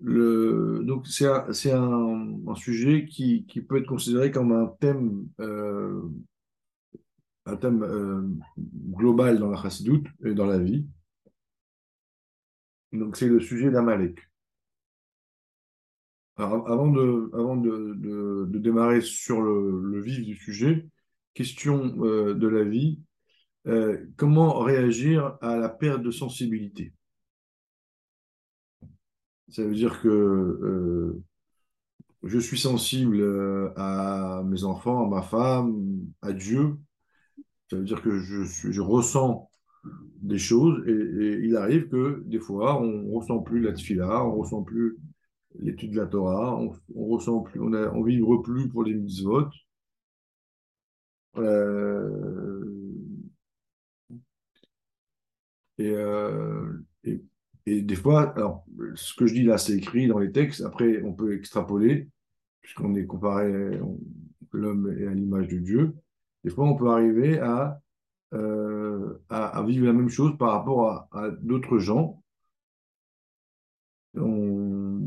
Donc c'est un, sujet qui, peut être considéré comme un thème, euh, euh, global dans la chassidoute et dans la vie. Donc c'est le sujet d'Amalek. Avant de, avant de, démarrer sur le, vif du sujet, question euh, de la vie, comment réagir à la perte de sensibilité? Ça veut dire que euh, je suis sensible euh, à mes enfants, à ma femme, à Dieu. Ça veut dire que je, ressens des choses et, il arrive que des fois, on ne ressent plus la tfila, on ne ressent plus l'étude de la Torah, on, on ressent plus, on pour les mitzvot. Euh, et, euh, et, des fois, alors, ce que je dis là, c'est écrit dans les textes. Après, on peut extrapoler, puisqu'on est comparé, l'homme est à l'image de Dieu. Des fois, on peut arriver à, euh, vivre la même chose par rapport à, d'autres gens. On,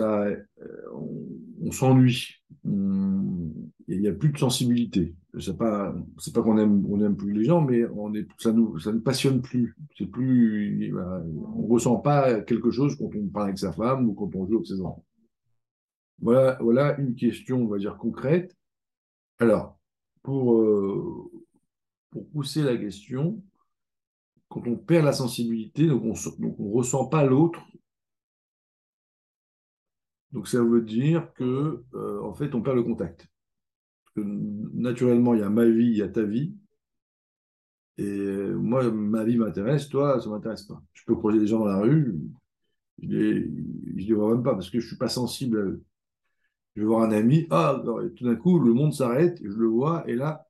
euh, s'ennuie. On- Il n'y a plus de sensibilité. C'est pas, c'est pas qu'on aime, on aime plus les gens, mais on est, ça nous, ça ne passionne plus. C'est plus, on ressent pas quelque chose quand on parle avec sa femme ou quand on joue avec ses enfants. Voilà, voilà une question, on va dire concrète. Alors, pour, euh, pour pousser la question, quand on perd la sensibilité, on, donc on ressent pas l'autre, donc ça veut dire que, euh, en fait, on perd le contact. que naturellement, il y a ma vie, il y a ta vie. Et euh, moi, ma vie m'intéresse, toi, ça m'intéresse pas. Je peux croiser des gens dans la rue, je les, les vois même pas parce que je suis pas sensible à eux. Je vais voir un ami, ah, tout d'un coup, le monde s'arrête, je le vois, et là,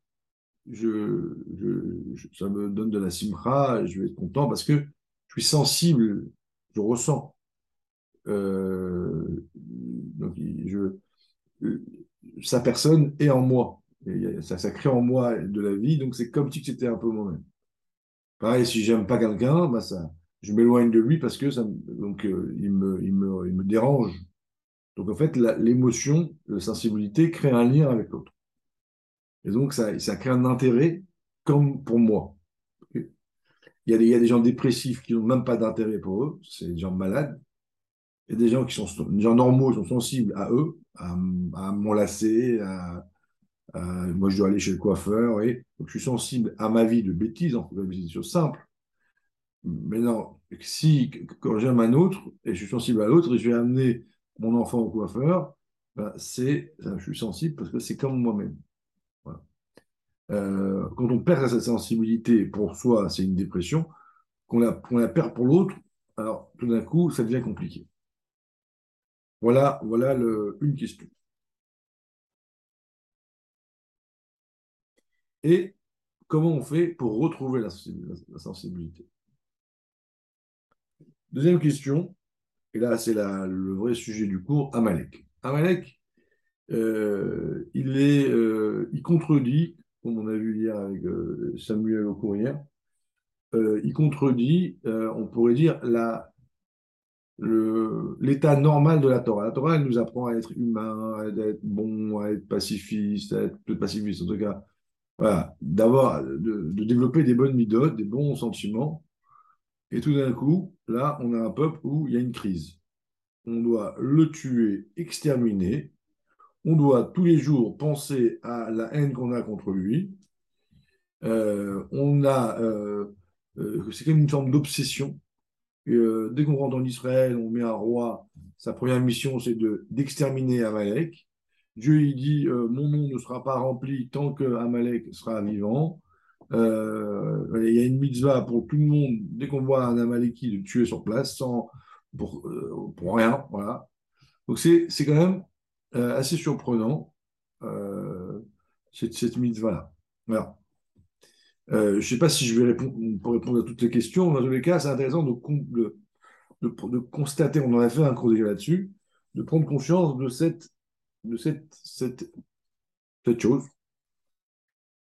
je, je- ça me donne de la simcha, je vais être content parce que je suis sensible, je ressens. Euh, donc, euh, sa personne est en moi. Ça, crée en moi de la vie, donc c'est comme si c'était un peu moi-même. Pareil, si j'aime pas quelqu'un, bah ça, je m'éloigne de lui parce que ça, donc, euh, il me, dérange. Donc en fait, l'émotion, la sensibilité crée un lien avec l'autre. Et donc ça, crée un intérêt comme pour moi. Il y a des gens dépressifs qui n'ont même pas d'intérêt pour eux, c'est des gens malades. Il y a des gens qui sont, des gens normaux sont sensibles à eux, à, mon lacet, à, Euh, moi, je dois aller chez le coiffeur, et donc je suis sensible à ma vie de bêtises, en fait, des choses simples. Mais non, si quand j'aime un autre et je suis sensible à l'autre et je vais amener mon enfant au coiffeur, ben, c'est, je suis sensible parce que c'est comme moi-même. Euh, quand on perd cette sensibilité pour soi, c'est une dépression. Quand on la, qu'on la perd pour l'autre, alors tout d'un coup, ça devient compliqué. Voilà, voilà une question. Et comment on fait pour retrouver la, sensibilité? Deuxième question, et là c'est le vrai sujet du cours, Amalek. Amalek, euh, il est, euh, il contredit, comme on a vu hier avec euh, Samuel au courrier, il contredit, on pourrait dire, la, l'état normal de la Torah. La Torah, elle nous apprend à être humain, à être bon, à être pacifiste, à être peut-être pacifiste en tout cas, voilà, d'avoir, de, de développer des bonnes midotes, des bons sentiments. Et tout d'un coup, là, on a un peuple où il y a une crise. On doit le tuer, exterminer. On doit tous les jours penser à la haine qu'on a contre lui. Euh, on a, euh, euh, c'est comme une forme d'obsession. Euh, dès qu'on rentre en Israël, on met un roi. Sa première mission, c'est de d'exterminer Amalek. Dieu il dit euh, mon nom ne sera pas rempli tant que Amalek sera vivant. Euh, il y a une mitzvah pour tout le monde dès qu'on voit un Amaleki de tuer sur place sans pour, pour rien, voilà. Donc c'est quand même assez surprenant cette, cette mitzvah-là. Voilà. Euh, je ne sais pas si je vais répondre à toutes les questions. Dans tous les cas, c'est intéressant de, con- de, de, de constater, on en a fait un cours déjà là-dessus, de prendre conscience de cette, chose.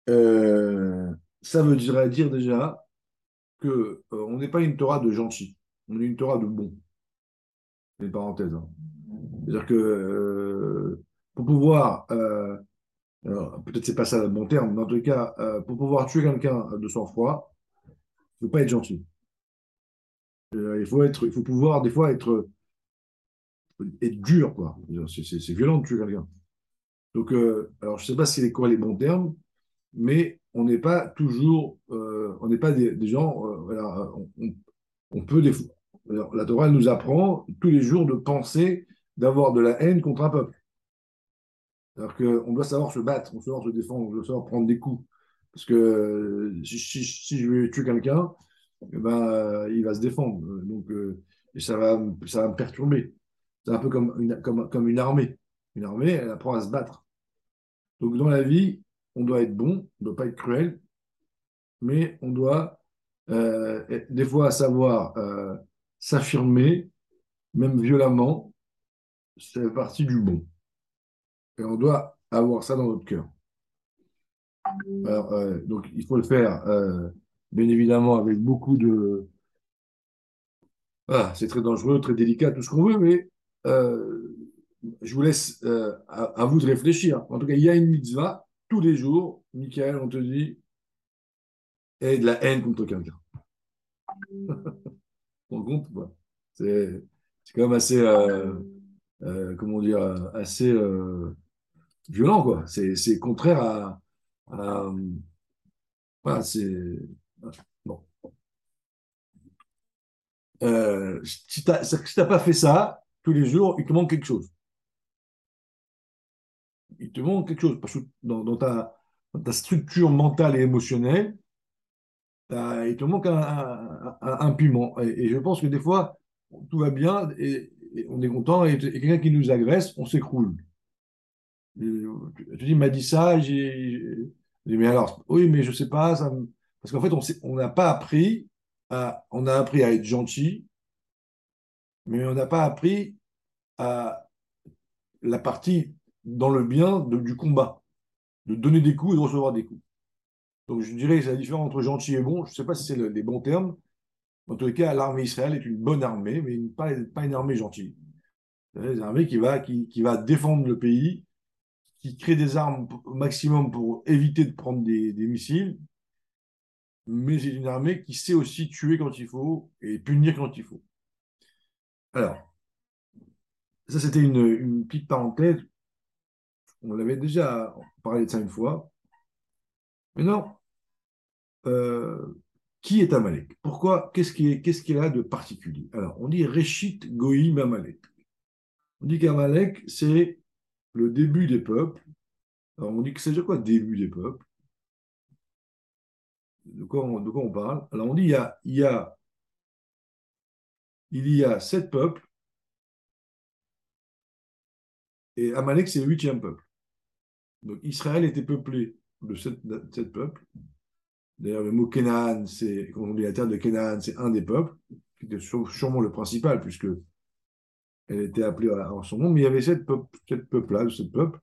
Euh, ça veut dire, déjà que euh, n'est pas une Torah de gentil, on est une Torah de bon. une parenthèse. Hein. C'est-à-dire que pour pouvoir, peut-être c'est pas ça le bon terme, mais en tout cas, euh, pour pouvoir tuer quelqu'un de sang-froid, il ne faut pas être gentil. il, faut être, il faut pouvoir des fois être, être dur, quoi. C'est violent de tuer quelqu'un. Donc, alors je ne sais pas si c'est quoi les bons termes, mais on n'est pas toujours, on n'est pas des, gens, on, peut des fois, la Torah nous apprend tous les jours de penser d'avoir de la haine contre un peuple. Alors qu'on doit savoir se battre, on doit savoir se défendre, on doit savoir prendre des coups. Parce que euh, si, je vais tuer quelqu'un, eh ben, euh, il va se défendre. Donc, euh, et ça va, ça va me perturber. C'est un peu comme une, comme, comme une armée. Une armée, elle apprend à se battre. Donc dans la vie, on doit être bon, on ne doit pas être cruel, mais on doit des fois savoir s'affirmer, même violemment, c'est partie du bon. Et on doit avoir ça dans notre cœur. Euh, donc, il faut le faire, euh, bien évidemment, avec beaucoup de. Ah, c'est très dangereux, très délicat, tout ce qu'on veut, mais euh, je vous laisse à, vous de réfléchir. En tout cas, il y a une mitzvah, tous les jours, Michael, on te dit, et de la haine contre quelqu'un. on compte C'est quand même assez. Comment dire, assez violent, quoi. C'est contraire à. voilà, c'est. Bon. Euh, si tu n'as pas fait ça tous les jours, il te manque quelque chose. Il te manque quelque chose. Parce que dans, ta, structure mentale et émotionnelle, il te manque un, piment. Et, et, je pense que des fois, tout va bien et, on est content, et, quelqu'un qui nous agresse, on s'écroule. Tu dis, il m'a dit ça, j'ai. Mais alors, oui, mais je sais pas, parce qu'en fait, on n'a pas appris à, on a appris à être gentil, mais on n'a pas appris à la partie dans le bien du combat, de donner des coups et de recevoir des coups. Donc je dirais que c'est la différence entre gentil et bon. Je ne sais pas si c'est les bons termes, en tout cas, l'armée Israël est une bonne armée, mais pas, pas une armée gentille. C'est une armée qui va, qui, va défendre le pays, qui crée des armes au maximum pour éviter de prendre des, missiles, mais c'est une armée qui sait aussi tuer quand il faut et punir quand il faut. Alors, ça c'était une, petite parenthèse. On l'avait déjà parlé de ça une fois. Mais non, euh, qui est Amalek? Pourquoi? Qu'est-ce qu'il a de particulier? Alors, on dit Réchit Goïm Amalek. On dit qu'Amalek, c'est le début des peuples. Alors, on dit que c'est quoi début des peuples? De quoi, on, parle? Alors, on dit il y a, y a, sept peuples et Amalek, c'est le huitième peuple. Donc, Israël était peuplé de sept, peuples. D'ailleurs, le mot Kenan, c'est, quand on dit la terre de Kenan, c'est un des peuples, qui était sûrement le principal, puisque elle était appelée en son nom, mais il y avait sept peuples-là, sept peuples.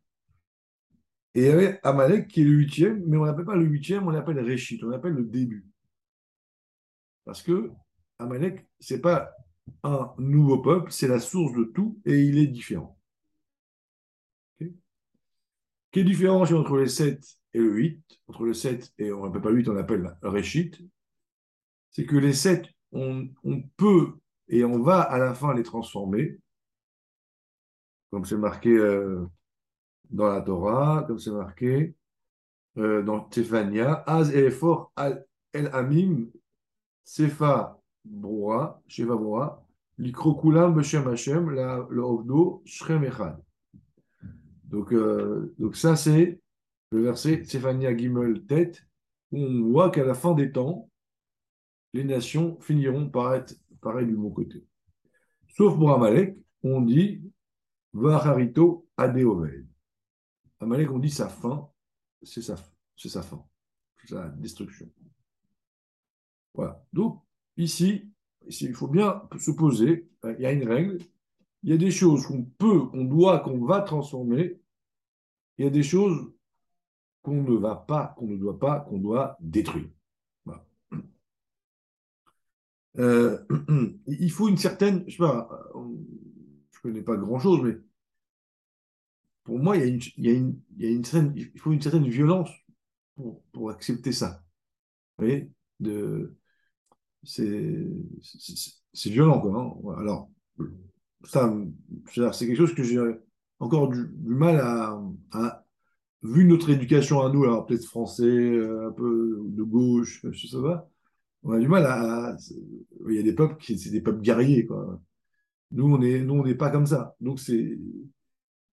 Et il y avait Amalek qui est le huitième, mais on n'appelle pas le huitième, on l'appelle Réchit, on l'appelle le début. Parce que Amalek, ce n'est pas un nouveau peuple, c'est la source de tout et il est différent. Quelle différence entre les sept et le 8, entre le 7 et on n'appelle pas 8, on l'appelle Réchit, c'est que les 7, on, peut et on va à la fin les transformer, comme c'est marqué euh, dans la Torah, comme c'est marqué euh, dans Tefania, Az et fort el Amim, Sefa Broa, Sheva Broa, Likrokulam Beshem Hashem, le Ogdo, Shrem Echad. Donc, euh, donc ça, c'est le verset Séphania Gimel tête, où on voit qu'à la fin des temps, les nations finiront par être pareilles du bon côté. Sauf pour Amalek, on dit Vacharito Adeoved. Amalek, on dit sa fin, c'est sa, c'est sa fin, c'est sa destruction. Voilà. Donc, ici, ici, il faut bien se poser, il y a une règle, il y a des choses qu'on peut, qu'on doit, qu'on va transformer, il y a des choses qu'on ne va pas, qu'on ne doit pas, qu'on doit détruire. Euh, il faut une certaine, je sais pas, je connais pas grand-chose, mais pour moi, il y a une, il y a une, il y a une certaine, il faut une certaine violence pour, pour accepter ça. Vous voyez de, c'est, c'est, violent, quoi. hein. Alors, ça, c'est quelque chose que j'ai encore du, mal à, vu notre éducation à nous, alors peut-être français, euh, un peu de gauche, je sais pas, on a du mal à- il y a des peuples qui, c'est des peuples guerriers, quoi. Nous, on est, nous, on n'est pas comme ça. Donc, c'est,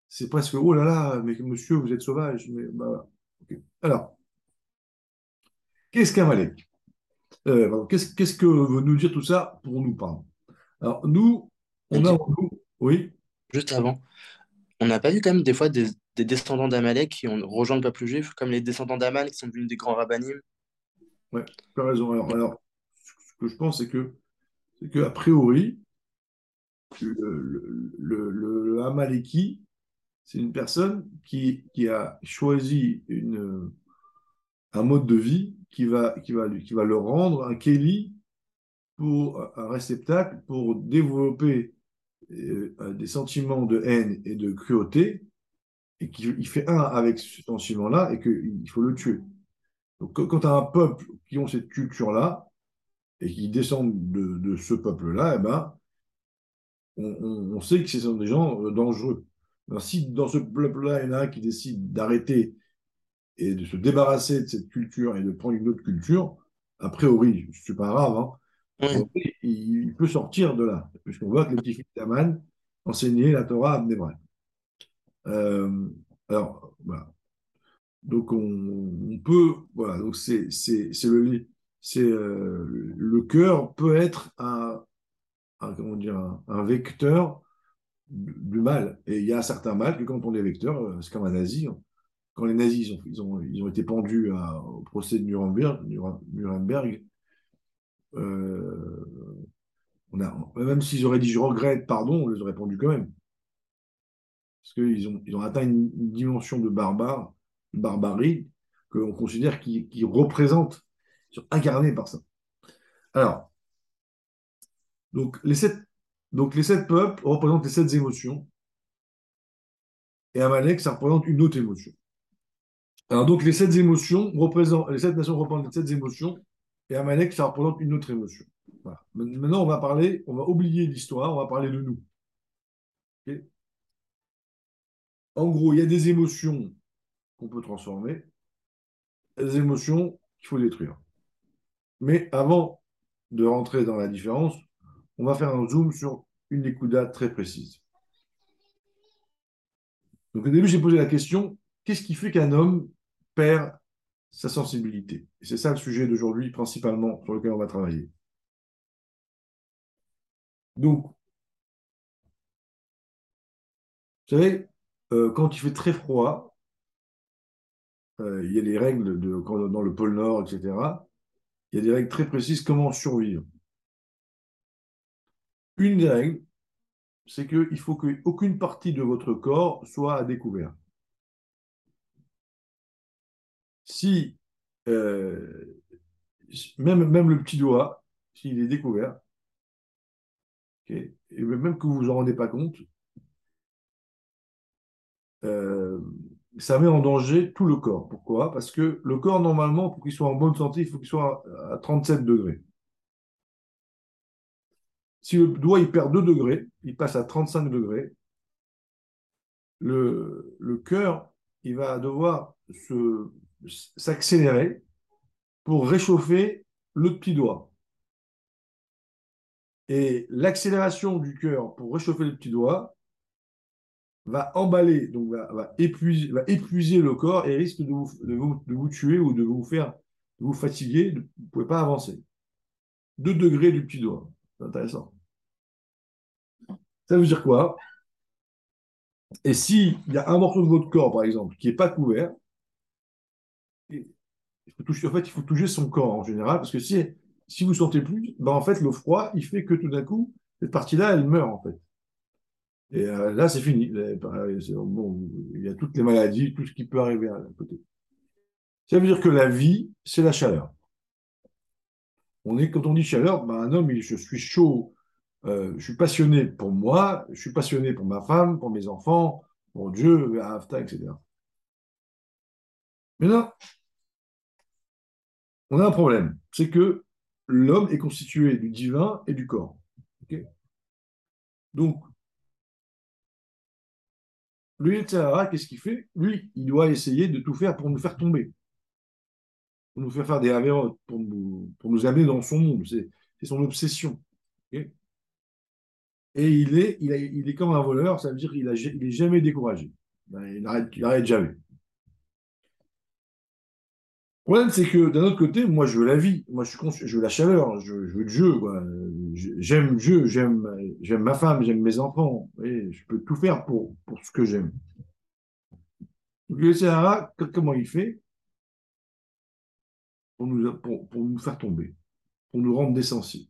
c'est presque, oh là là, mais monsieur, vous êtes sauvage. Mais, bah. Alors, qu'est-ce qu'un Malek? Euh, qu'est-ce, qu'est-ce que veut nous dire tout ça pour nous, pardon? Alors, nous, on a nous, oui, Juste avant, on n'a pas vu quand même des fois des, des descendants d'Amalek qui ont rejoint le peuple juif, comme les descendants d'Aman qui sont devenus des grands rabbinim? ouais, tu as raison. Alors, alors, ce que je pense, c'est que, c'est que, a priori, le, le, le, le- le Amaleki, c'est une personne qui, qui a choisi une, un mode de vie qui va, qui va, qui va le rendre un Kéli pour un réceptacle pour développer euh, des sentiments de haine et de cruauté et qu'il fait un avec ce sentiment-là et qu'il faut le tuer. Donc, quand tu as un peuple qui ont cette culture-là et qui descendent de, de ce peuple-là, eh ben, on, on- on sait que ce sont des gens euh, dangereux. Alors, si dans ce peuple-là, il y en a un qui décide d'arrêter et de se débarrasser de cette culture et de prendre une autre culture, a priori, c'est pas grave, hein, il, il peut sortir de là, puisqu'on voit que les petits-fils d'Aman enseignaient la Torah à Bnei Brak. Euh, alors, voilà. Donc, on, on peut, voilà, donc c'est le, euh, le cœur peut être un, un, vecteur du, mal. Et il y a un certain mal que quand on est vecteur, euh, c'est comme un nazi. hein. Quand les nazis ils ont, été pendus au procès de Nuremberg, Nure- Nuremberg euh, même s'ils auraient dit je regrette, pardon, on les aurait pendus quand même. Parce qu'ils ont, atteint une, dimension de barbare, de barbarie, qu'on considère qu'ils représentent, ils sont incarnés par ça. Alors, donc les sept, donc les sept peuples représentent les sept émotions, et Amalek, ça représente une autre émotion. Alors donc les sept émotions représentent, les sept nations représentent les sept émotions, et Amalek, ça représente une autre émotion. Maintenant, on va parler, on va oublier l'histoire, on va parler de nous. En gros, il y a des émotions qu'on peut transformer, des émotions qu'il faut détruire. Mais avant de rentrer dans la différence, on va faire un zoom sur une écouda très précise. Donc au début, j'ai posé la question, qu'est-ce qui fait qu'un homme perd sa sensibilité? Et c'est ça le sujet d'aujourd'hui, principalement, sur lequel on va travailler. Donc, vous savez, euh, quand il fait très froid, euh, il y a des règles de, dans le pôle Nord, etc. Il y a des règles très précises comment survivre. Une des règles, c'est qu'il faut qu'aucune partie de votre corps soit à découvert. Si euh, même, le petit doigt, s'il est découvert, et même que vous vous en rendez pas compte, euh, ça met en danger tout le corps. Pourquoi? Parce que le corps, normalement, pour qu'il soit en bonne santé, il faut qu'il soit à 37 degrés. Si le doigt il perd 2 degrés, il passe à 35 degrés, le, cœur va devoir s'accélérer pour réchauffer le petit doigt. Et l'accélération du cœur pour réchauffer le petit doigt va emballer, donc va, épuiser, le corps et risque de vous tuer ou de vous faire de vous fatiguer, vous ne pouvez pas avancer. 2 degrés du petit doigt. C'est intéressant. Ça veut dire quoi? Et s'il y a un morceau de votre corps, par exemple, qui n'est pas couvert, il faut toucher, en fait, il faut toucher son corps en général, parce que si, si vous ne sentez plus, ben en fait, le froid, il fait que tout d'un coup, cette partie-là, elle meurt, en fait. Et euh, là, c'est fini. Bon, il y a toutes les maladies, tout ce qui peut arriver à côté. Ça veut dire que la vie, c'est la chaleur. On est, quand on dit chaleur, ben un homme, il, je suis chaud euh, je suis passionné pour moi, je suis passionné pour ma femme, pour mes enfants, pour Dieu, etc. Mais là, on a un problème, c'est que l'homme est constitué du divin et du corps. Donc, Yetzirah, qu'est-ce qu'il fait? Lui, il doit essayer de tout faire pour nous faire tomber, pour nous faire faire des avérotes, pour nous amener dans son monde. C'est son obsession. Et il est, il, est comme un voleur, ça veut dire qu'il n'est jamais découragé. Ben, il n'arrête jamais. Le problème, c'est que d'un autre côté, moi, je veux la vie, moi, je, suis je veux la chaleur, je, veux Dieu, j'aime Dieu, j'aime, j'aime ma femme, j'aime mes enfants, et je peux tout faire pour, pour ce que j'aime. Le Sahara, comment il fait pour nous, pour, pour nous faire tomber, pour nous rendre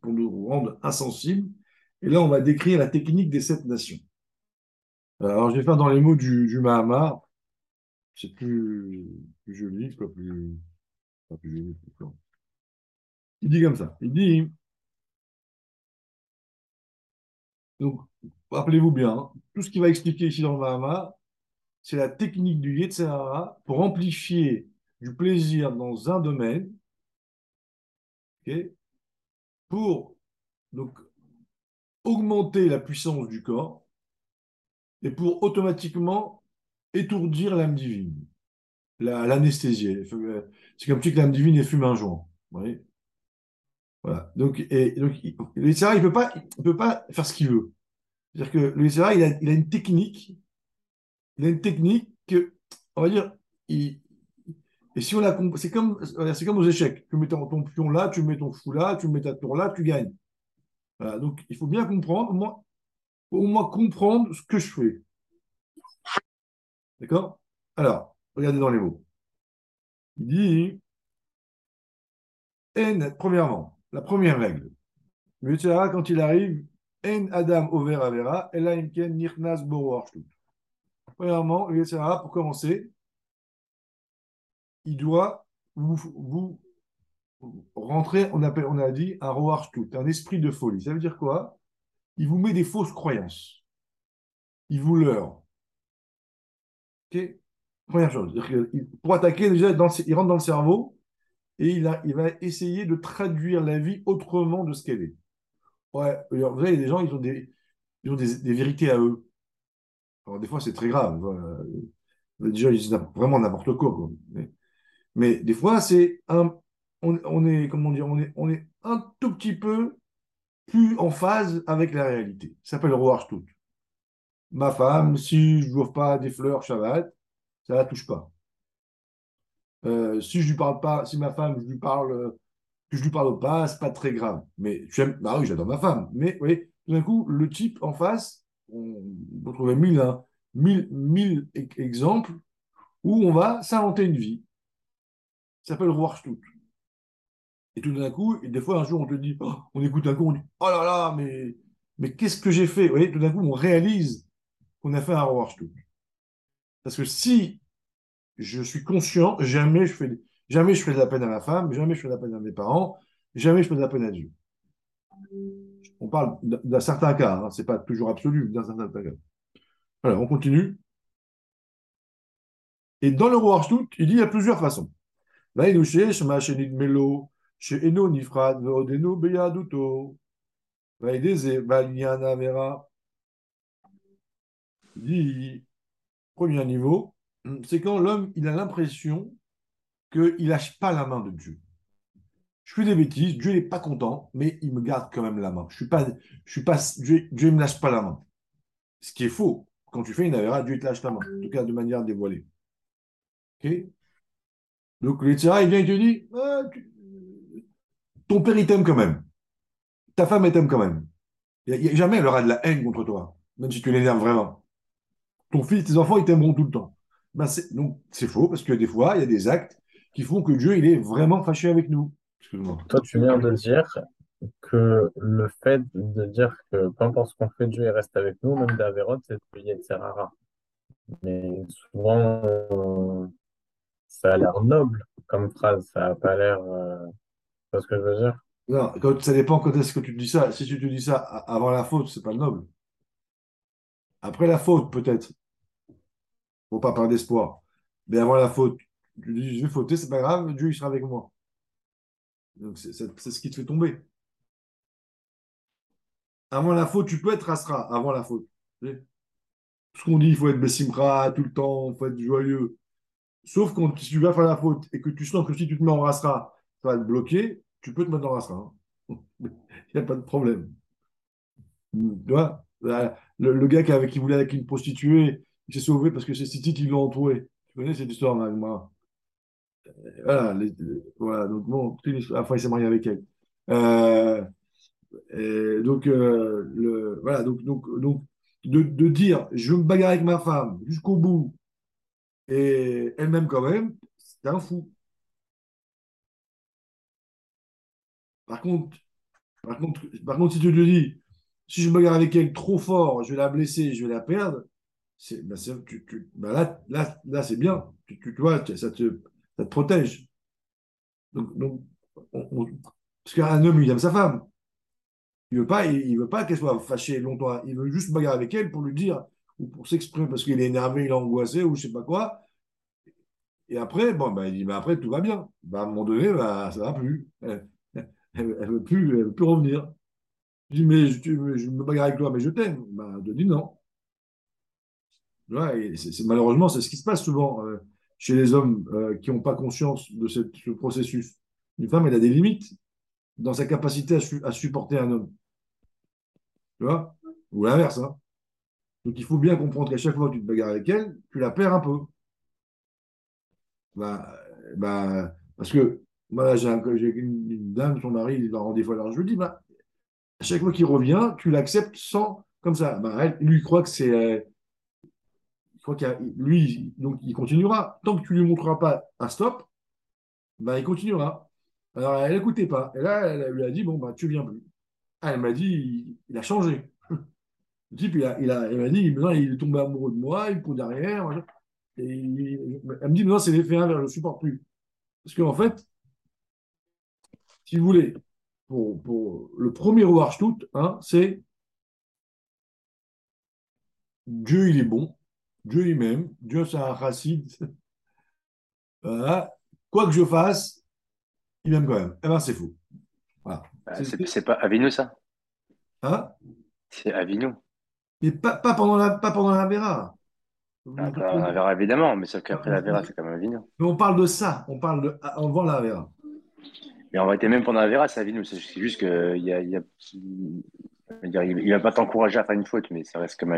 pour nous rendre insensibles. Et là, on va décrire la technique des sept nations. Alors, je vais faire dans les mots du, du Mahamar, c'est plus, plus joli, quoi, plus il dit comme ça. Il dit. Donc, rappelez-vous bien, hein, tout ce qu'il va expliquer ici dans le Mahama, c'est la technique du Yetzirah pour amplifier du plaisir dans un domaine, pour donc, augmenter la puissance du corps et pour automatiquement étourdir l'âme divine l'anesthésier. c'est comme si l'âme divine fume un joint. Voilà. Donc, et, donc le il ne peut, pas, peut pas faire ce qu'il veut. C'est-à-dire que le il a, il a une technique, il a une technique que, on va dire, et si on la c'est comme, comme aux échecs. Tu mets ton, pion là, tu mets ton fou là, tu mets ta tour là, tu gagnes. Donc, il faut bien comprendre, au moins, au comprendre ce que je fais. D'accord? Alors, Regardez dans les mots. Il dit En, premièrement, la première règle. Le quand il arrive, En Adam over Avera, Ela Imken Nirnas Premièrement, le pour commencer, il doit vous rentrer, on, appelle, on a dit, un tout, un esprit de folie. Ça veut dire quoi? Il vous met des fausses croyances. Il vous leurre. Ok? Première chose, pour attaquer, déjà, il rentre dans le cerveau et il, a, il va essayer de traduire la vie autrement de ce qu'elle est. Ouais, vous savez, des gens, ils ont des, ils ont des, vérités à eux. Alors, des fois, c'est très grave. Déjà, ils disent vraiment n'importe quoi. Mais, des fois, c'est un. On, est, comment dire, on est, on est un tout petit peu plus en phase avec la réalité. Ça s'appelle le tout. Ma femme, si je ne pas des fleurs Shabbat, ça ne la touche pas. Euh, si je lui parle pas, si ma femme, je lui parle, que je lui parle pas, c'est pas très grave. Mais j'aime, bah oui, j'adore ma femme. Mais vous voyez, tout d'un coup, le type en face, on peut trouver mille, hein, mille, mille exemples où on va s'inventer une vie. Ça s'appelle tout. Et tout d'un coup, et des fois, un jour, on te dit, oh, on écoute un coup, on dit, oh là là, mais, mais qu'est-ce que j'ai fait? Vous voyez, tout d'un coup, on réalise qu'on a fait un tout. Parce que si je suis conscient, jamais je fais, jamais je fais de la peine à ma femme, jamais je fais de la peine à mes parents, jamais je fais de la peine à Dieu. On parle d'un certain cas, hein, ce n'est pas toujours absolu, d'un certain cas. Alors, on continue. Et dans le roi il dit il y a plusieurs façons. Là, il nous cherche, chez Melo, chez Eno Nifrad, Veodeno Beyaduto, Vaideze, Valiana Vera. Dit Premier niveau, c'est quand l'homme il a l'impression qu'il lâche pas la main de Dieu. Je fais des bêtises, Dieu n'est pas content, mais il me garde quand même la main. Je suis pas, je suis pas, Dieu, ne me lâche pas la main. Ce qui est faux. Quand tu fais une avéra, Dieu te lâche la main, en tout cas de manière dévoilée. Ok? Donc le il vient et te dit ah, ton père il t'aime quand même, ta femme elle t'aime quand même. jamais elle aura de la haine contre toi, même si tu l'énerves vraiment ton fils, tes enfants, ils t'aimeront tout le temps. Ben donc, c'est faux, parce que des fois, il y a des actes qui font que Dieu, il est vraiment fâché avec nous. Toi, tu viens de dire que le fait de dire que peu importe ce qu'on fait, Dieu reste avec nous, même d'Averot, c'est c'est rare. Mais souvent, ça a l'air noble comme phrase, ça n'a pas l'air. Euh... ce que je veux dire Non, ça dépend quand est-ce que tu dis ça. Si tu te dis ça avant la faute, c'est pas le noble. Après la faute, peut-être. Faut pas perdre d'espoir. Mais avant la faute, tu dis, je vais fauter, c'est pas grave, Dieu, il sera avec moi. Donc, c'est c'est- c'est ce qui te fait tomber. Avant la faute, tu peux être Asra, avant la faute. Ce qu'on dit, il faut être Bessimra tout le temps, il faut être joyeux. Sauf quand tu vas faire la faute et que tu sens que si tu te mets en Asra, ça va tu peux te mettre en Asra. hein. Il n'y a pas de problème. Tu vois, la- le, gars qui, qui voulait avec une prostituée, il s'est sauvé parce que c'est Siti qui l'ont entouré. Tu connais cette histoire, Magma? Voilà, les- les- voilà, donc bon. Enfin, il s'est marié avec elle. Euh, donc, euh, le, voilà, donc, donc, donc de, dire je me bagarrer avec ma femme jusqu'au bout et elle m'aime quand même, c'est un fou. Par contre, par contre, par contre, si tu te dis si je me bagarre avec elle trop fort, je vais la blesser, je vais la perdre, c'est, ben, tu, ben là, là, là c'est bien. Tu, vois, ça te, ça te protège. Donc, donc on- on- parce qu'un homme, il aime sa femme. Il veut pas, il, veut pas qu'elle soit fâchée longtemps. Il veut juste bagarrer avec elle pour lui dire ou pour s'exprimer parce qu'il est énervé, il est angoissé ou je sais pas quoi. Et après, bon, ben, il dit, ben, après, tout va bien. Ben, à un moment donné, ben, ça va plus. Elle, elle veut plus, veut plus revenir. Je dis, mais je, me bagarre avec toi, mais je t'aime. Ben, elle te dit non. Malheureusement, c'est ce qui se passe souvent euh, chez les hommes euh, qui n'ont pas conscience de ce processus. Une femme, elle a des limites dans sa capacité à, su- à supporter un homme. Tu vois? Ou l'inverse. hein. Donc il faut bien comprendre qu'à chaque fois que tu te bagarres avec elle, tu la perds un peu. Bah, bah, parce que j'ai un- j'ai une, dame, son mari, il va rendre des fois. Je lui dis, bah, à chaque fois qu'il revient, tu l'acceptes sans, comme ça. Bah, elle, lui, il croit que c'est. euh, il croit qu'il lui, donc il continuera. Tant que tu lui montreras pas un stop, bah, il continuera. Alors elle n'écoutait pas. Et là, elle lui a dit, bon, bah, tu viens plus. Ah, elle m'a dit, il, a changé. Le type, il a, il m'a dit, maintenant, il est tombé amoureux de moi, il me derrière. elle me dit, non, c'est l'effet inverse, je ne supporte plus. Parce qu'en fait, si vous voulez, pour, pour le premier Warshtout, hein, c'est Dieu, il est bon, Dieu, il m'aime, Dieu, c'est un racide. Voilà. Quoi que je fasse, il m'aime quand même. Eh ben, c'est fou. Voilà. Bah, C'est- pas Avinu, ça. hein? C'est Avinu. Mais pas, pas pendant la, pas pendant la Vera. Après, on verra évidemment, mais sauf qu'après la Vera, c'est quand même Avinu. Mais on parle de ça, on parle de avant la Vera. Mais en réalité, même pendant la Vera, c'est juste qu'il y a, il y a- il, va pas t'encourager à faire une faute, mais ça reste comme.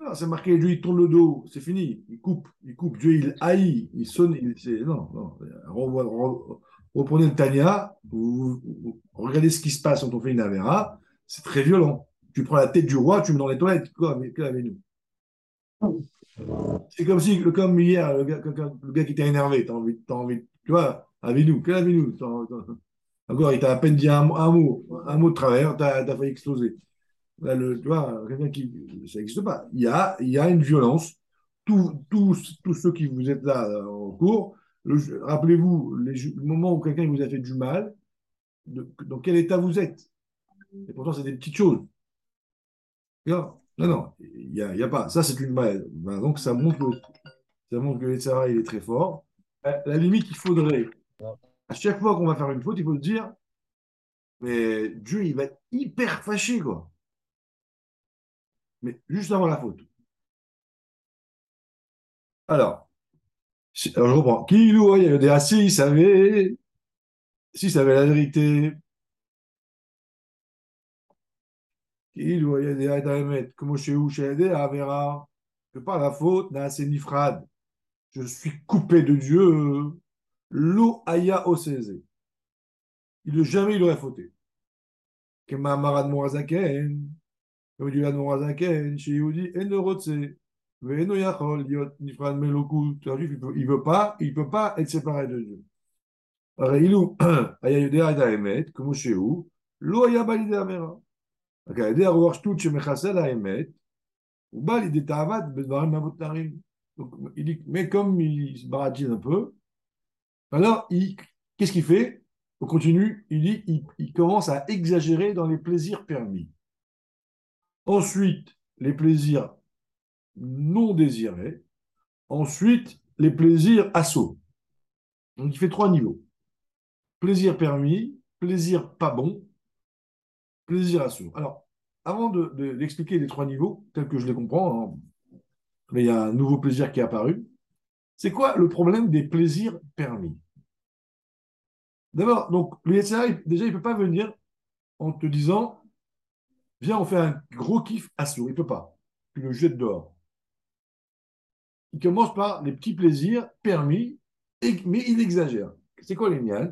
Non, c'est marqué, Dieu, il tourne le dos, c'est fini, il coupe, il coupe, Dieu, il haït, il sonne, il, non, non, reprenez le Tania, vous, vous- regardez ce qui se passe quand on fait une Avera, c'est très violent. Tu prends la tête du roi, tu mets dans les toilettes, quoi, mais qu'avez-nous C'est comme si, comme hier, le gars, quelqu'un- le gars qui était énervé, t'as envie, t'as envie, tu vois, avez-nous, quel avez-nous T'as- t'as- Encore, il t'a à peine dit un, mot, un mot de travers, t'as as failli exploser. Là, tu vois, quelqu'un qui. Ça n'existe pas. Il y a, y a une violence. Tous, tous, tous ceux qui vous êtes là euh, en cours, le- rappelez-vous le moment où quelqu'un vous a fait du mal, dans quel état vous êtes. Et pourtant, c'est des petites choses. Non, non, il n'y a, y a pas. Ça, c'est une mal. Ben, donc, ça montre ça montre que l'Etzara, il est très fort. La limite, il faudrait, à chaque fois qu'on va faire une faute, il faut se dire, mais Dieu, il va être hyper fâché, quoi. Mais juste avant la faute. Alors, si- alors je reprends. Qui il y des assis, il savait, s'il savait la vérité, qui il y des Adamet, comme chez vous, chez des Avera, que par la faute, n'a assez nifrad. Je suis coupé de Dieu. Lo aya oseze. Il, jamais il aurait fauté. Comme dit l'Admorazaken, chez Yehudi, Enerotse, Yachol, Yot Nifran Meloku, il veut pas, il peut pas être séparé de Dieu. Aya comme chez aya Mechasel ou balide bedvarim il dit, mais comme il se baratine un peu, alors il, qu'est-ce qu'il fait? On continue, il dit, il, commence à exagérer dans les plaisirs permis. Ensuite, les plaisirs non désirés. Ensuite, les plaisirs assauts. Donc, il fait trois niveaux. Plaisir permis, plaisir pas bon, plaisir assaut. Alors, avant de- de- d'expliquer les trois niveaux, tels que je les comprends, hein, mais il y a un nouveau plaisir qui est apparu. C'est quoi le problème des plaisirs permis? D'abord, donc, le déjà, il ne peut pas venir en te disant Viens, on fait un gros kiff assaut. Il ne peut pas. Tu le jettes dehors. Il commence par les petits plaisirs permis, mais il exagère. C'est quoi miens?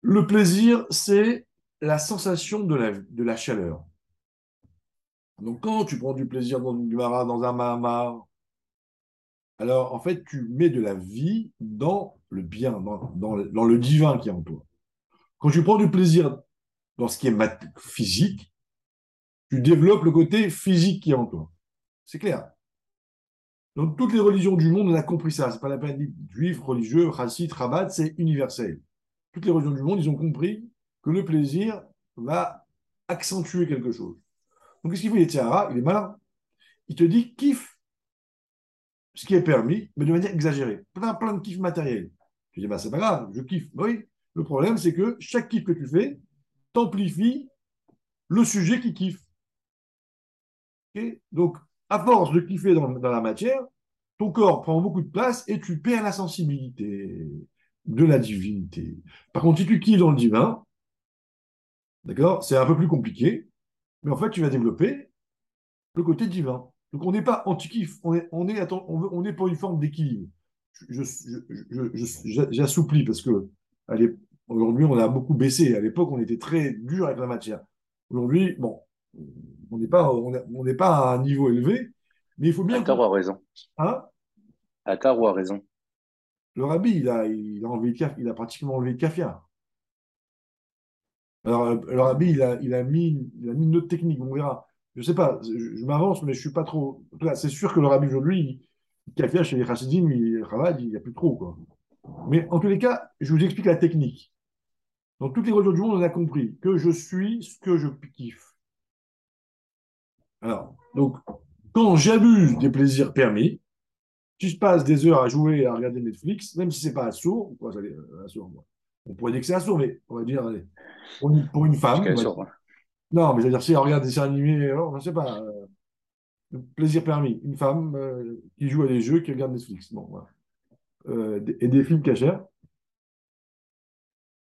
Le plaisir, c'est la sensation de la, chaleur. Donc, quand tu prends du plaisir dans du mara, dans un mahamar, alors en fait, tu mets de la vie dans le bien, dans, le- divin qui est en toi. Quand tu prends du plaisir dans ce qui est physique, tu développes le côté physique qui est en toi. C'est clair. Donc, toutes les religions du monde, on a compris ça. C'est pas la peine juif, religieux, chassid, rabat, c'est universel. Toutes les religions du monde, ils ont compris que le plaisir va accentuer quelque chose. Donc, qu'est-ce qu'il fait, Il est malin. Il te dit kiffe ce qui est permis, mais de manière exagérée. Plein, plein de kiff matériel. Tu dis, bah, c'est pas grave, je kiffe. Bah oui, le problème, c'est que chaque kiff que tu fais t'amplifie le sujet qui kiffe. Donc, à force de kiffer dans, dans la matière, ton corps prend beaucoup de place et tu perds la sensibilité de la divinité. Par contre, si tu kiffes dans le divin, d'accord, c'est un peu plus compliqué, mais en fait, tu vas développer le côté divin. Donc, on n'est pas anti-kiff, on est, on est, attends, on, veut- on est pour une forme d'équilibre. Je- je- je- je- je- J'assouplis parce que aujourd'hui, on a beaucoup baissé. À l'époque, on était très dur avec la matière. Aujourd'hui, bon, on n'est pas, on est- on n'est pas à un niveau élevé, mais il faut bien. Attar a raison. Hein? Attar a raison. le rabbi, il a, il a enlevé le caf- il a pratiquement enlevé le caviar. Alors, le rabbi, il a, il a mis, il a mis une autre technique, on verra. Je sais pas, je, je m'avance, mais je suis pas trop. En tout cas, c'est sûr que le rabbi aujourd'hui, caviar chez les chassidim, il, Chabad, il n'y a plus trop, quoi. Mais en tous les cas, je vous explique la technique. Dans toutes les religions du monde, on a compris que je suis ce que je kiffe. Alors, donc, quand j'abuse des plaisirs permis, si je passe des heures à jouer, à regarder Netflix, même si c'est pas assourd, quoi, ça, euh, assourd, moi. on pourrait dire que c'est assourd, mais on va dire, allez, pour une, pour une femme, non, mais c'est-à-dire si elle regarde des dessins animés, alors, je sais pas, euh, plaisir permis, une femme euh, qui joue à des jeux, qui regarde Netflix, bon. Euh, et des films cachers,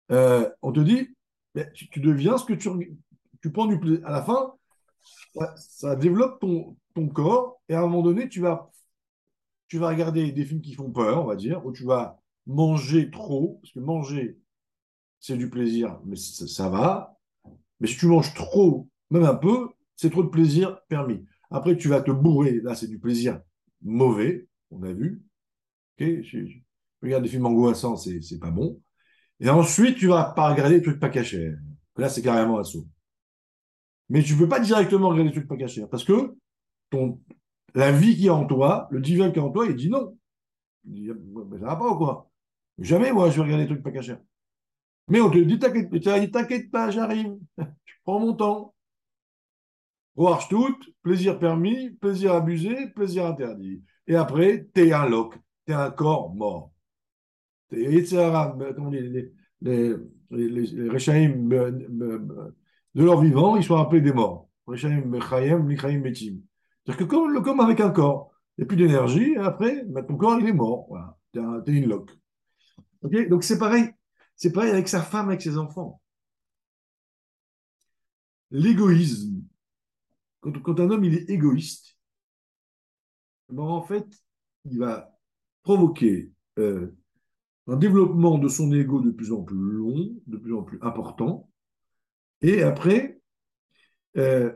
on te dit, tu, deviens ce que tu, tu prends du plaisir. À la fin, ça, développe ton, ton corps, et à un moment donné, tu vas tu vas regarder des films qui font peur, on va dire, ou tu vas manger trop, parce que manger, c'est du plaisir, mais ça va. Mais si tu manges trop, même un peu, c'est trop de plaisir permis. Après, tu vas te bourrer, là, c'est du plaisir mauvais, on a vu. Regarde des films angoissants, c'est c'est pas bon. Et ensuite, tu vas pas regarder des trucs pas cachés. Là, c'est carrément assaut. Mais tu peux pas directement regarder des trucs pas cachés, parce que la vie qui est en toi, le divin qui est en toi, il dit non. Il dit, ça va pas ou quoi? Jamais, moi, je vais regarder des trucs pas cachés. Mais on te dit, t'inquiète, pas, j'arrive. Je prends mon temps. Voir tout, plaisir permis, plaisir abusé, plaisir interdit. Et après, t'es un loc, t'es un corps mort. T'es dit, les, les, Rechaim, euh, euh, de leur vivant, ils sont appelés des morts. Rechaim, Chayim, Michaim, Metim. C'est-à-dire que comme, avec un corps, il n'y a plus d'énergie, et après, bah, ton corps, il est mort. T'es un- une loque. Ok? Donc c'est pareil. C'est pareil avec sa femme, avec ses enfants. L'égoïsme. Quand, un homme il est égoïste, ben, en fait, il va provoquer euh, un développement de son ego de plus en plus long, de plus en plus important. Et après, euh,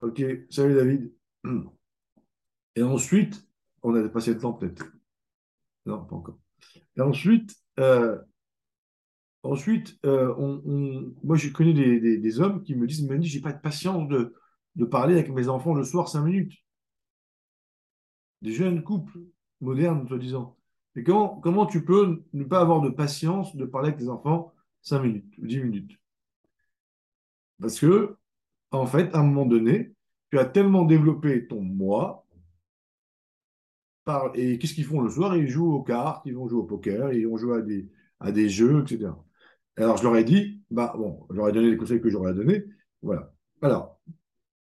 ok, salut David. Et ensuite, on a passé le temps peut-être. Non, pas encore. Et ensuite, euh, ensuite euh, moi je connais des, hommes qui me disent, Mehdi, j'ai pas de patience de, parler avec mes enfants le soir cinq minutes. Des jeunes couples modernes, soi-disant. Et comment, comment tu peux ne pas avoir de patience de parler avec tes enfants 5 minutes ou 10 minutes? Parce que, en fait, à un moment donné, tu as tellement développé ton moi. Et qu'est-ce qu'ils font le soir? Ils jouent aux cartes, ils vont jouer au poker, ils vont jouer à des jeux, etc. Alors, je leur ai dit, bah bon, ai donné les conseils que j'aurais donné. Voilà. Alors,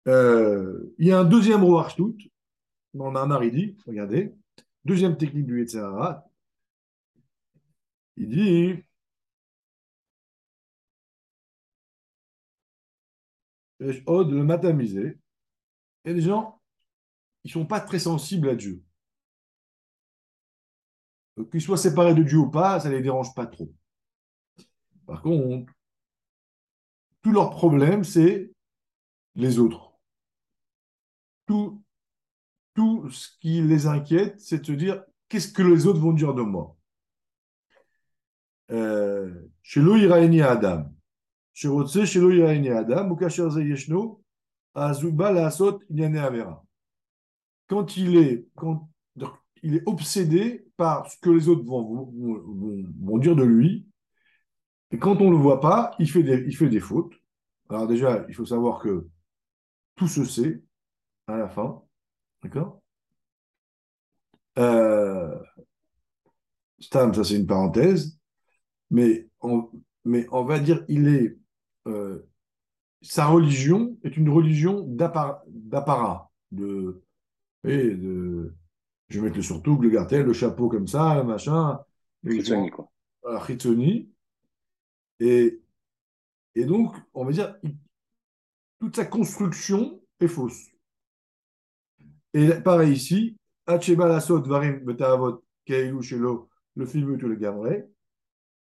euh, il y a un deuxième Roarstout, on a un dit, regardez, deuxième technique du etc. Il dit Ode le matamiser. Et les gens, ils ne sont pas très sensibles à Dieu. Qu'ils soient séparés de Dieu ou pas, ça ne les dérange pas trop. Par contre, tout leur problème, c'est les autres. Tout, tout ce qui les inquiète, c'est de se dire qu'est-ce que les autres vont dire de moi? Chez l'Oïraïni Adam. Chez Rotse, chez Adam, ou Azuba. Quand il est, quand, il est obsédé par ce que les autres vont, dire de lui, et quand on ne le voit pas, il fait, des, il fait des fautes. Alors déjà, il faut savoir que tout se sait à la fin. D'accord? Euh, Stam, ça c'est une parenthèse, mais on, mais on va dire il est euh, sa religion est une religion d'apparat, de, et de je vais mettre le surtout, le gartel, le chapeau comme ça, le machin. Ritsoni, quoi. Voilà, Et, donc, on va dire, toute sa construction est fausse. Et pareil ici, Hacheba Lasot Varim Betavot Kailu Shelo, le film tout le gamerait.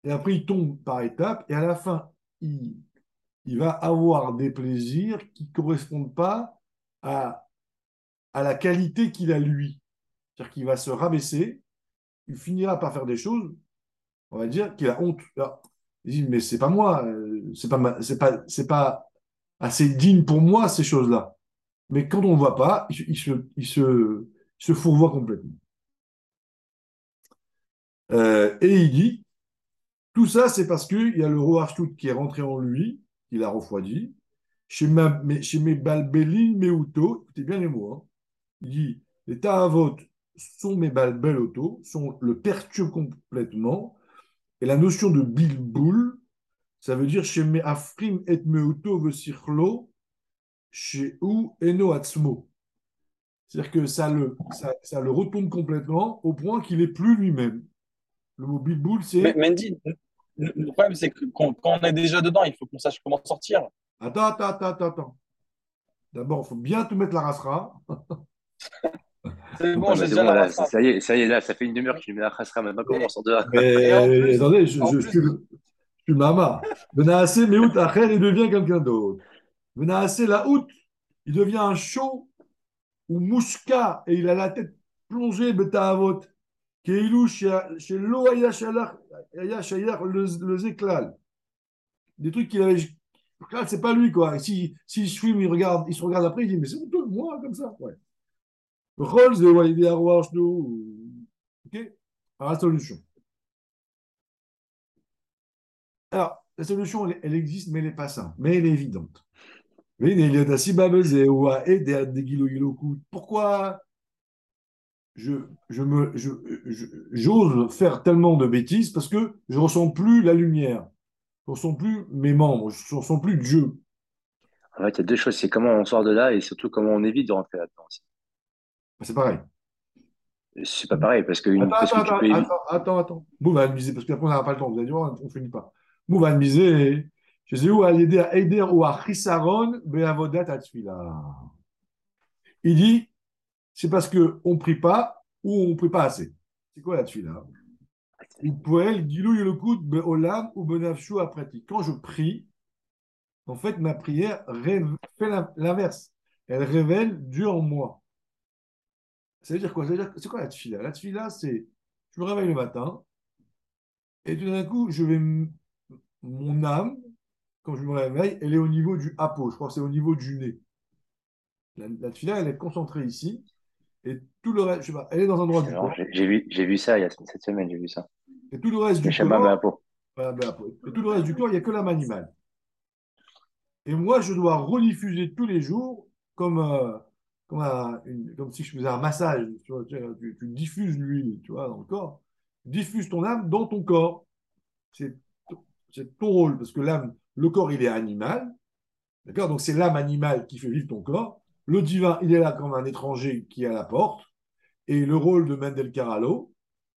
Et après, il tombe par étapes, et à la fin, il, il va avoir des plaisirs qui ne correspondent pas à, à la qualité qu'il a lui. C'est-à-dire qu'il va se rabaisser, il finira par faire des choses, on va dire, qu'il a honte. Il dit, mais c'est pas moi, euh, c'est pas, pas, assez digne pour moi ces choses-là. Mais quand on ne voit pas, il, se, fourvoie complètement. Euh, et il dit, tout ça, c'est parce qu'il y a le roi qui est rentré en lui, il a refroidi. Chez, mes balbélines, mes autos, écoutez bien les mots, hein. il dit les ta'avot sont mes balbelotos, sont le perturbe complètement. Et la notion de bilboul, ça veut dire chez afrim et meuto vesirlo, chez ou eno atzmo. C'est-à-dire que ça le, ça, ça le retourne complètement au point qu'il n'est plus lui-même. Le mot bilboul, c'est. Mendy, le problème, c'est que quand, on est déjà dedans, il faut qu'on sache comment sortir. Attends, attends, attends, attends. D'abord, il faut bien te mettre la rasera. c'est bon, j'ai déjà la Ça y est, ça y est, là, ça fait une demi-heure que je mets la rasera, maintenant comment on sort de là Mais attendez, je, je, je, suis, je suis Mama. assez, mais out après, il devient quelqu'un d'autre. assez, la out, il devient un chaud ou mouska et il a la tête plongée, vote. Keilou chez Loaya le Zeklal. Des trucs qu'il avait. C'est pas lui, quoi. Si, si filme, il, regarde, il se regarde après, il dit Mais c'est de moi, comme ça. Ouais. Ok Alors, la solution. Alors, la solution, elle, existe, mais elle n'est pas simple. Mais elle est évidente. Pourquoi je, j'ose faire tellement de bêtises? Parce que je ne ressens plus la lumière, je ne ressens plus mes membres, je ne ressens plus Dieu. En fait, il y a deux choses, c'est comment on sort de là et surtout comment on évite de rentrer là-dedans aussi. C'est pareil. C'est pas pareil parce que une attends, parce attends, que tu attends, attends, attends, attends. Mouvan miser parce qu'après on n'aura pas le temps. Vous allez dire, on ne finit pas. Mouvan miser. Je sais où à aider à aider ou à chisaron beavodat atfila. Il dit c'est parce qu'on ne prie pas ou on ne prie pas assez. C'est quoi là-dessus là ou Quand je prie, en fait, ma prière fait l'inverse. Elle révèle Dieu en moi. Ça veut dire quoi? C'est quoi la tfila La tfila, c'est je me réveille le matin et tout d'un coup, je vais mon âme, quand je me réveille, elle est au niveau du apo. Je crois que c'est au niveau du nez. La, la tfila, elle est concentrée ici. Et tout le reste, je sais pas, elle est dans un endroit du corps. J'ai vu, ça il y a cette semaine, j'ai vu ça. Et tout le reste du corps, voilà. Et tout le reste du corps, il n'y a que l'âme animale. Et moi, je dois rediffuser tous les jours comme, euh, comme, si je faisais un massage. Tu, vois, tu, diffuses l'huile tu vois, dans le corps. Tu diffuses ton âme dans ton corps. C'est c'est ton rôle, parce que l'âme, le corps, il est animal. D'accord? Donc, c'est l'âme animale qui fait vivre ton corps. Le divin, il est là comme un étranger qui est à la porte. Et le rôle de Mendel Carallo,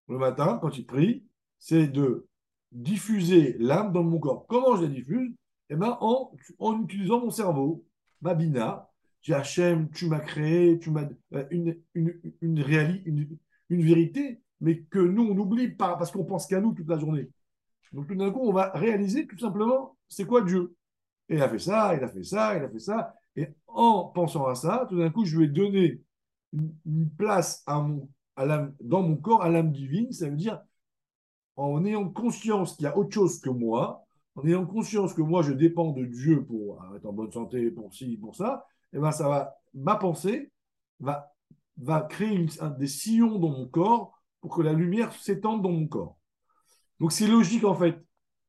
le matin, quand il prie, c'est de diffuser l'âme dans mon corps. Comment je la diffuse? Eh ben, en, en utilisant mon cerveau, ma bina. Hachem, tu m'as créé, tu m'as euh, une, une, une, une, une vérité, mais que nous, on oublie pas parce qu'on pense qu'à nous toute la journée. Donc, tout d'un coup, on va réaliser tout simplement c'est quoi Dieu? Et il a fait ça, il a fait ça, il a fait ça. Et en pensant à ça, tout d'un coup, je lui ai donné une, place à mon, à dans mon corps à l'âme divine. Ça veut dire en ayant conscience qu'il y a autre chose que moi, en ayant conscience que moi, je dépends de Dieu pour être en bonne santé, pour ci, pour ça, et ben ça va, ma pensée va, va créer une- un- des sillons dans mon corps pour que la lumière s'étende dans mon corps. Donc c'est logique en fait.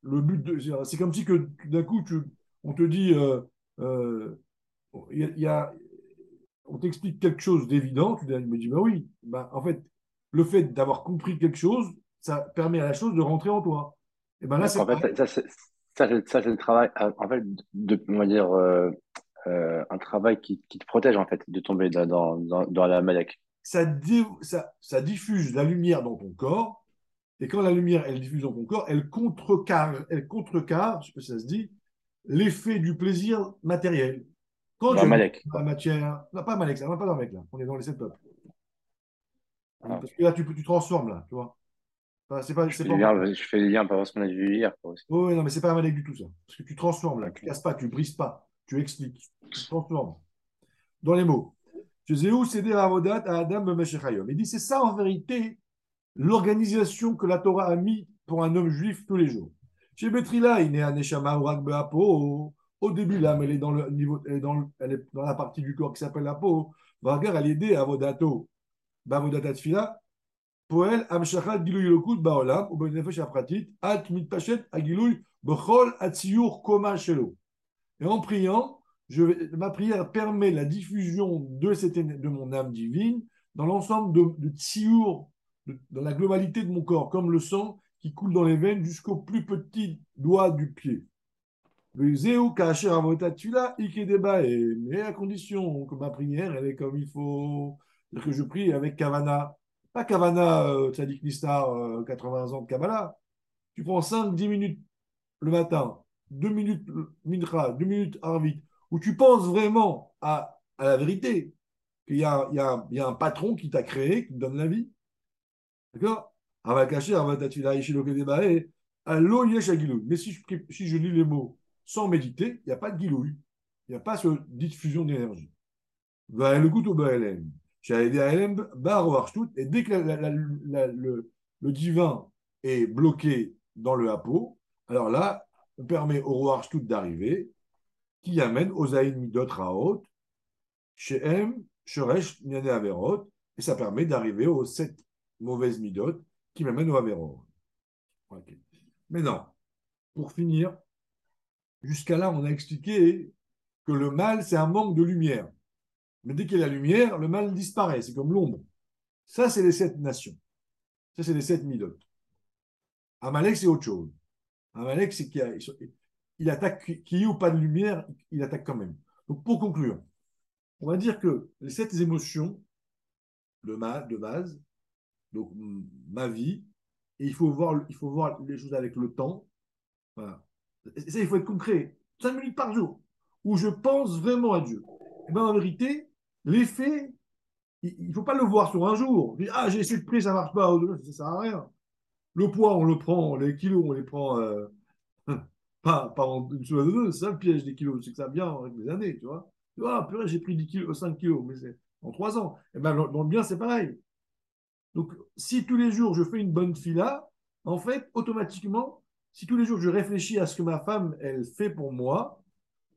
Le but de, c'est comme si que tout d'un coup tu, on te dit, euh, euh, y a- il y a- on t'explique quelque chose d'évident, tu me dis, bah oui, bah, en fait, le fait d'avoir compris quelque chose, ça permet à la chose de rentrer en toi. Et ben là, c'est En fait, ça, ça, c'est- ça, c'est ça, c'est le travail, en fait, de, on va dire, euh, euh, un travail qui, qui te protège, en fait, de tomber dans, dans, dans, dans la malek. ça, dé- ça, ça diffuse la lumière dans ton corps, et quand la lumière, elle diffuse dans ton corps, elle contrecarre, elle contrecarre, je sais pas si ça se dit, l'effet du plaisir matériel. Quand Dans Malek, la matière, non, pas Malek, ça va pas dans mec là, on est dans les sept peuples. Ah. Parce que là, tu, tu transformes là, tu vois. Enfin, c'est pas, Je c'est fais pas le lien, je fais le lien par rapport à ce qu'on a vu hier. aussi. Oh, non, mais c'est pas un Malek du tout, ça. Parce que tu transformes là, tu casses pas, tu brises pas, tu expliques. Dans les mots. Il dit c'est ça en vérité l'organisation que la Torah a mis pour un homme juif tous les jours. Chez Betrila, il est un. Au début, l'âme, elle est dans le niveau, elle est dans, le- elle la partie du corps qui s'appelle la peau. Vagar, elle est aidée à Avodato. Bavodat Tfila. Poel Amshachat Gilui Lokut Baolam, ou Benefesh Apratit, At Mitpachet Agilui Bechol Atsiur Koma Shelo. Et en priant, ma prière permet la diffusion de, cette, de mon âme divine dans l'ensemble de, de tsiur, de- dans la globalité de mon corps, comme le sang qui coule dans les veines jusqu'au plus petit doigt du pied. Le mais à condition que ma prière, elle est comme il faut, que je prie avec Kavana. Pas Kavana, euh, Tzadik Nistar, euh, 80 ans de Kabbalah. Tu prends 5-10 minutes le matin, 2 minutes Mincha, 2 minutes Arvit, où tu penses vraiment à, à la vérité, qu'il y y, a, un- patron qui t'a créé, qui te donne la vie? D'accord? Mais si je, si je lis les mots sans méditer, il n'y a pas de gilouille. Il n'y a pas cette diffusion d'énergie. Et dès que le, le divin est bloqué dans le hapo, alors là, on permet au roi Arshtut d'arriver, qui amène Ozaïn Midot Raot, Shehem, Sheresh, Nyane Averot, et ça permet d'arriver aux sept mauvaises Midot qui m'amènent au Averot. Ok. Maintenant, pour finir, jusqu'à là, on a expliqué que le mal, c'est un manque de lumière. Mais dès qu'il y a la lumière, le mal disparaît, c'est comme l'ombre. Ça, c'est les sept nations. Ça, c'est les sept Midot. Amalek, c'est autre chose. Amalek, c'est qu'il il attaque, qu'il y ait ou pas de lumière, il attaque quand même. Donc, pour conclure, on va dire que les sept émotions de, base, donc ma vie, et il faut, voir, les choses avec le temps. Voilà. Ça, il faut être concret. Cinq minutes par jour, où je pense vraiment à Dieu. Et bien, en vérité, l'effet, il ne faut pas le voir sur un jour. Ah, j'ai essayé de prier, ça ne marche pas. Ça ne sert à rien. Le poids, on le prend, les kilos, on les prend euh, pas, pas en une semaine deux. C'est ça le piège des kilos, c'est que ça vient avec les années, tu vois. Tu vois, purée, j'ai pris 10 kilos, 5 kilos, mais c'est en 3 ans. Et ben, dans le bien, c'est pareil. Donc, si tous les jours je fais une bonne fila, en fait, automatiquement, si tous les jours je réfléchis à ce que ma femme, elle fait pour moi,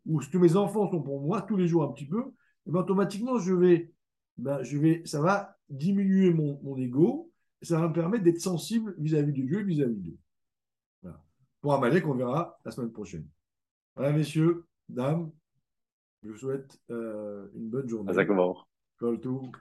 ou ce que mes enfants sont pour moi, tous les jours un petit peu, et ben, automatiquement, je vais ben, je vais, ça va diminuer mon, mon ego, ça va me permettre d'être sensible vis-à-vis de Dieu et vis-à-vis d'eux. Voilà. Pour Amalek, on verra la semaine prochaine. Voilà, messieurs, dames, je vous souhaite euh, une bonne journée. Tov.